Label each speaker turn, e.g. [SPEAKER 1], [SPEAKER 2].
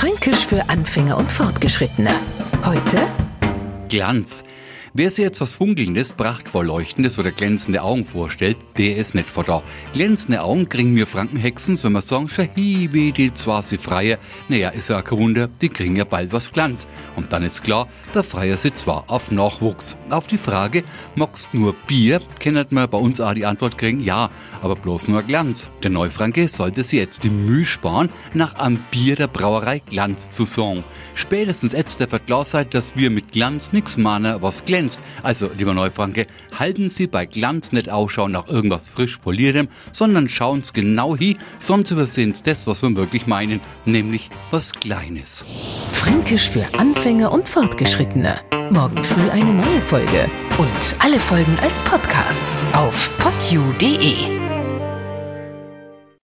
[SPEAKER 1] Fränkisch für Anfänger und Fortgeschrittene. Heute
[SPEAKER 2] Glanz. Wer sich jetzt was Funkelndes, prachtvoll Leuchtendes oder glänzende Augen vorstellt, der ist nicht vor da. Glänzende Augen kriegen wir Frankenhexens, wenn wir sagen, Shahibi, die zwar sie freie, naja, ist ja kein Wunder, die kriegen ja bald was Glanz. Und dann ist klar, der Freier sie zwar auf Nachwuchs. Auf die Frage, magst nur Bier, kennt man bei uns auch die Antwort kriegen, ja, aber bloß nur Glanz. Der Neufranke sollte sich jetzt die Mühe sparen, nach einem Bier der Brauerei Glanz zu sagen. Spätestens jetzt der sein, dass wir mit Glanz nix mahnen, was glänzt glänzt. Also, lieber Neufranke, halten Sie bei Glanz nicht Ausschau nach irgendwas frisch poliertem, sondern schauen Sie genau hin, sonst übersehen Sie das, was wir wirklich meinen, nämlich was Kleines.
[SPEAKER 1] Fränkisch für Anfänger und Fortgeschrittene. Morgen früh eine neue Folge. Und alle Folgen als Podcast auf podu.de.